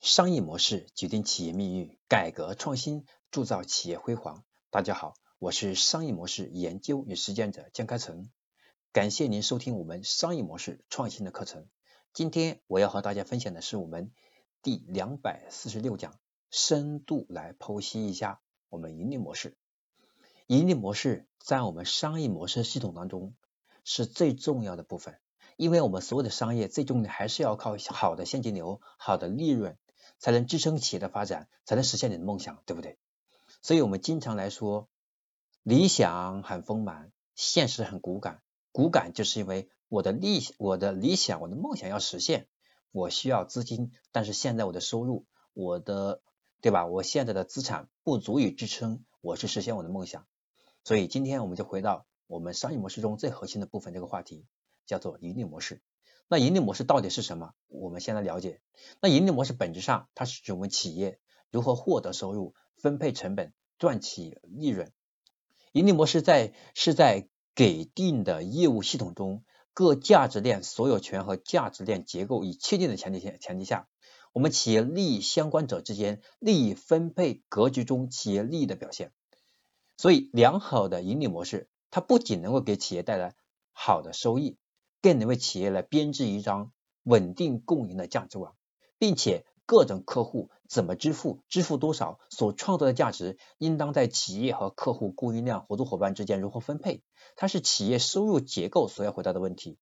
商业模式决定企业命运，改革创新铸造企业辉煌。大家好，我是商业模式研究与实践者江开成，感谢您收听我们商业模式创新的课程。今天我要和大家分享的是我们第两百四十六讲，深度来剖析一下我们盈利模式。盈利模式在我们商业模式系统当中是最重要的部分，因为我们所有的商业最终还是要靠好的现金流、好的利润。才能支撑企业的发展，才能实现你的梦想，对不对？所以，我们经常来说，理想很丰满，现实很骨感。骨感就是因为我的理我的理想，我的梦想要实现，我需要资金，但是现在我的收入，我的对吧？我现在的资产不足以支撑我去实现我的梦想。所以，今天我们就回到我们商业模式中最核心的部分，这个话题叫做盈利模式。那盈利模式到底是什么？我们先来了解。那盈利模式本质上，它是指我们企业如何获得收入、分配成本、赚取利润。盈利模式在是在给定的业务系统中，各价值链所有权和价值链结构已确定的前提下前提下，我们企业利益相关者之间利益分配格局中企业利益的表现。所以，良好的盈利模式，它不仅能够给企业带来好的收益。更能为企业来编织一张稳定共赢的价值网，并且各种客户怎么支付、支付多少、所创造的价值，应当在企业和客户、供应链、合作伙伴之间如何分配，它是企业收入结构所要回答的问题。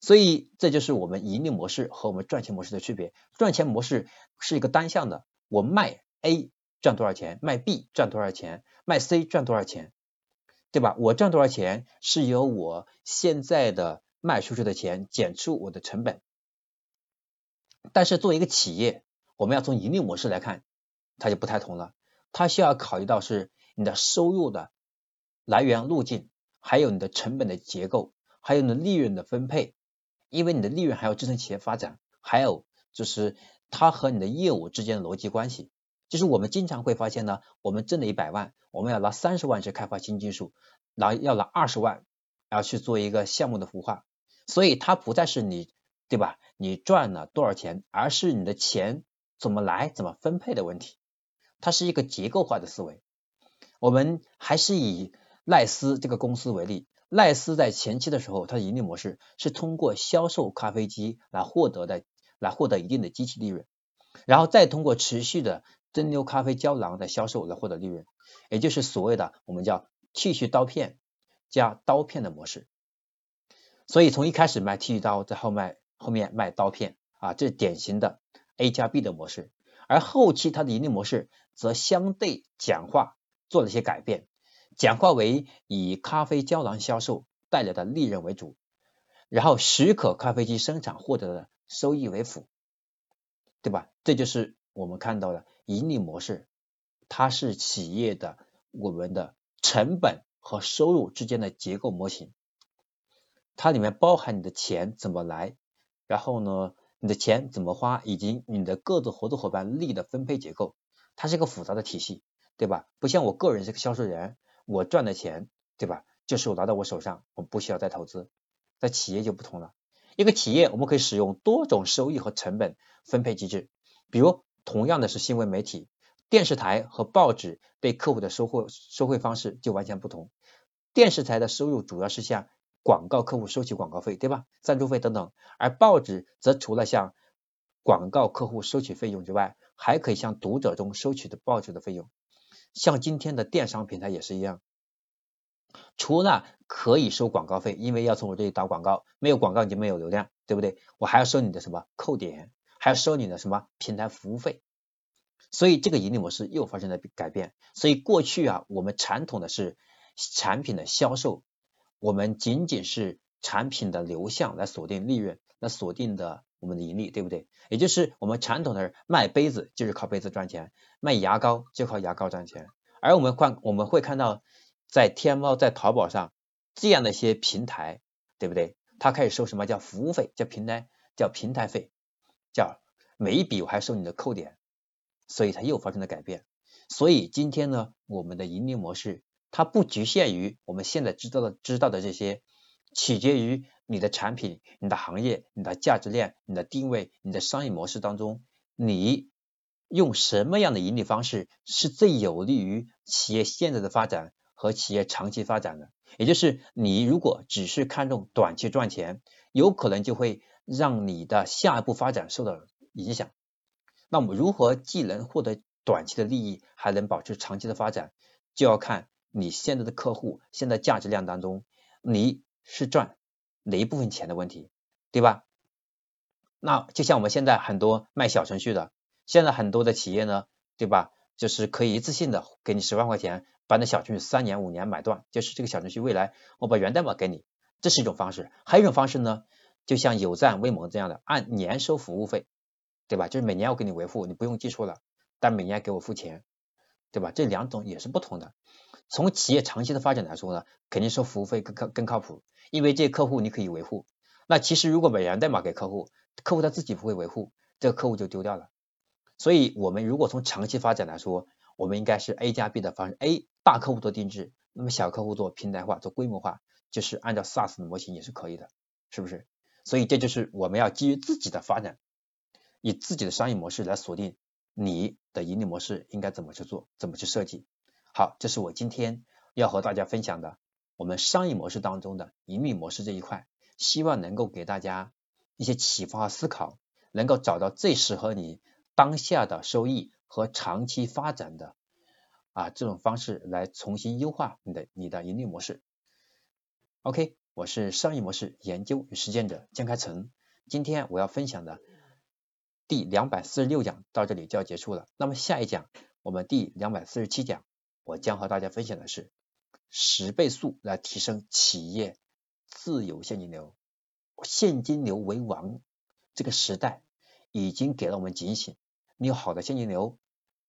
所以，这就是我们盈利模式和我们赚钱模式的区别。赚钱模式是一个单向的，我卖 A 赚多少钱，卖 B 赚多少钱，卖 C 赚多少钱，对吧？我赚多少钱是由我现在的。卖出去的钱减除我的成本，但是作为一个企业，我们要从盈利模式来看，它就不太同了。它需要考虑到是你的收入的来源路径，还有你的成本的结构，还有你的利润的分配。因为你的利润还要支撑企业发展，还有就是它和你的业务之间的逻辑关系。就是我们经常会发现呢，我们挣了一百万，我们要拿三十万去开发新技术，拿要拿二十万要去做一个项目的孵化。所以它不再是你对吧？你赚了多少钱，而是你的钱怎么来、怎么分配的问题。它是一个结构化的思维。我们还是以赖斯这个公司为例，赖斯在前期的时候，它的盈利模式是通过销售咖啡机来获得的，来获得一定的机器利润，然后再通过持续的蒸馏咖啡胶囊的销售来获得利润，也就是所谓的我们叫剃须刀片加刀片的模式。所以从一开始卖剃须刀，在后卖后面卖刀片啊，这是典型的 A 加 B 的模式。而后期它的盈利模式则相对简化，做了一些改变，简化为以咖啡胶囊销售带来的利润为主，然后许可咖啡机生产获得的收益为辅，对吧？这就是我们看到的盈利模式，它是企业的我们的成本和收入之间的结构模型。它里面包含你的钱怎么来，然后呢，你的钱怎么花，以及你的各自合作伙伴利益的分配结构，它是一个复杂的体系，对吧？不像我个人是个销售人，我赚的钱，对吧？就是我拿到我手上，我不需要再投资。在企业就不同了，一个企业我们可以使用多种收益和成本分配机制，比如同样的是新闻媒体，电视台和报纸对客户的收获收汇方式就完全不同，电视台的收入主要是向广告客户收取广告费，对吧？赞助费等等，而报纸则除了向广告客户收取费用之外，还可以向读者中收取的报纸的费用。像今天的电商平台也是一样，除了可以收广告费，因为要从我这里打广告，没有广告你就没有流量，对不对？我还要收你的什么扣点，还要收你的什么平台服务费。所以这个盈利模式又发生了改变。所以过去啊，我们传统的是产品的销售。我们仅仅是产品的流向来锁定利润，来锁定的我们的盈利，对不对？也就是我们传统的卖杯子就是靠杯子赚钱，卖牙膏就靠牙膏赚钱。而我们看我们会看到，在天猫、在淘宝上这样的一些平台，对不对？它开始收什么叫服务费，叫平台叫平台费，叫每一笔我还收你的扣点，所以它又发生了改变。所以今天呢，我们的盈利模式。它不局限于我们现在知道的知道的这些，取决于你的产品、你的行业、你的价值链、你的定位、你的商业模式当中，你用什么样的盈利方式是最有利于企业现在的发展和企业长期发展的。也就是你如果只是看重短期赚钱，有可能就会让你的下一步发展受到影响。那我们如何既能获得短期的利益，还能保持长期的发展，就要看你现在的客户现在价值链当中，你是赚哪一部分钱的问题，对吧？那就像我们现在很多卖小程序的，现在很多的企业呢，对吧？就是可以一次性的给你十万块钱，把那小程序三年五年买断，就是这个小程序未来我把源代码给你，这是一种方式。还有一种方式呢，就像有赞、微盟这样的，按年收服务费，对吧？就是每年我给你维护，你不用技术了。但每年给我付钱，对吧？这两种也是不同的。从企业长期的发展来说呢，肯定收服务费更靠更靠谱，因为这些客户你可以维护。那其实如果把源代码给客户，客户他自己不会维护，这个客户就丢掉了。所以我们如果从长期发展来说，我们应该是 A 加 B 的方式，A 大客户做定制，那么小客户做平台化、做规模化，就是按照 SaaS 的模型也是可以的，是不是？所以这就是我们要基于自己的发展，以自己的商业模式来锁定。你的盈利模式应该怎么去做，怎么去设计？好，这是我今天要和大家分享的我们商业模式当中的盈利模式这一块，希望能够给大家一些启发和思考，能够找到最适合你当下的收益和长期发展的啊这种方式来重新优化你的你的盈利模式。OK，我是商业模式研究与实践者江开成，今天我要分享的。第两百四十六讲到这里就要结束了。那么下一讲，我们第两百四十七讲，我将和大家分享的是十倍速来提升企业自由现金流，现金流为王。这个时代已经给了我们警醒，你有好的现金流，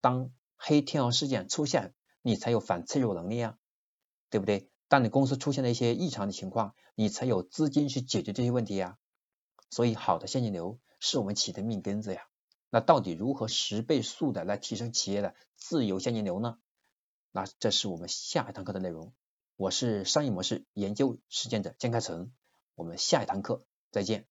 当黑天鹅事件出现，你才有反脆弱能力啊，对不对？当你公司出现了一些异常的情况，你才有资金去解决这些问题呀。所以，好的现金流。是我们企业的命根子呀。那到底如何十倍速的来提升企业的自由现金流呢？那这是我们下一堂课的内容。我是商业模式研究实践者江开成，我们下一堂课再见。